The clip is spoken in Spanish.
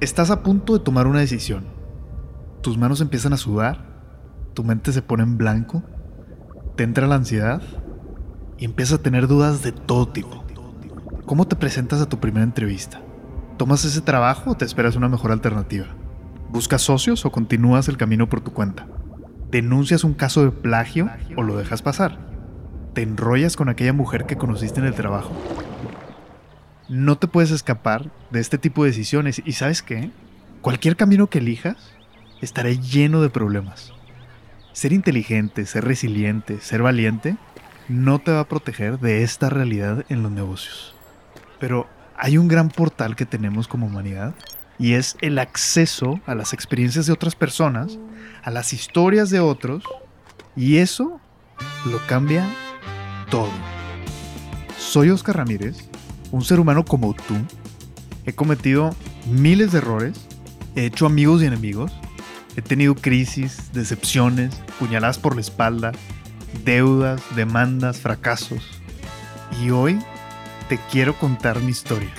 Estás a punto de tomar una decisión. Tus manos empiezan a sudar, tu mente se pone en blanco, te entra la ansiedad y empiezas a tener dudas de todo tipo. ¿Cómo te presentas a tu primera entrevista? ¿Tomas ese trabajo o te esperas una mejor alternativa? ¿Buscas socios o continúas el camino por tu cuenta? ¿Denuncias un caso de plagio o lo dejas pasar? ¿Te enrollas con aquella mujer que conociste en el trabajo? No te puedes escapar de este tipo de decisiones y sabes qué? Cualquier camino que elijas estará lleno de problemas. Ser inteligente, ser resiliente, ser valiente, no te va a proteger de esta realidad en los negocios. Pero hay un gran portal que tenemos como humanidad y es el acceso a las experiencias de otras personas, a las historias de otros, y eso lo cambia todo. Soy Oscar Ramírez, un ser humano como tú. He cometido miles de errores, he hecho amigos y enemigos, he tenido crisis, decepciones, puñaladas por la espalda, deudas, demandas, fracasos. Y hoy te quiero contar mi historia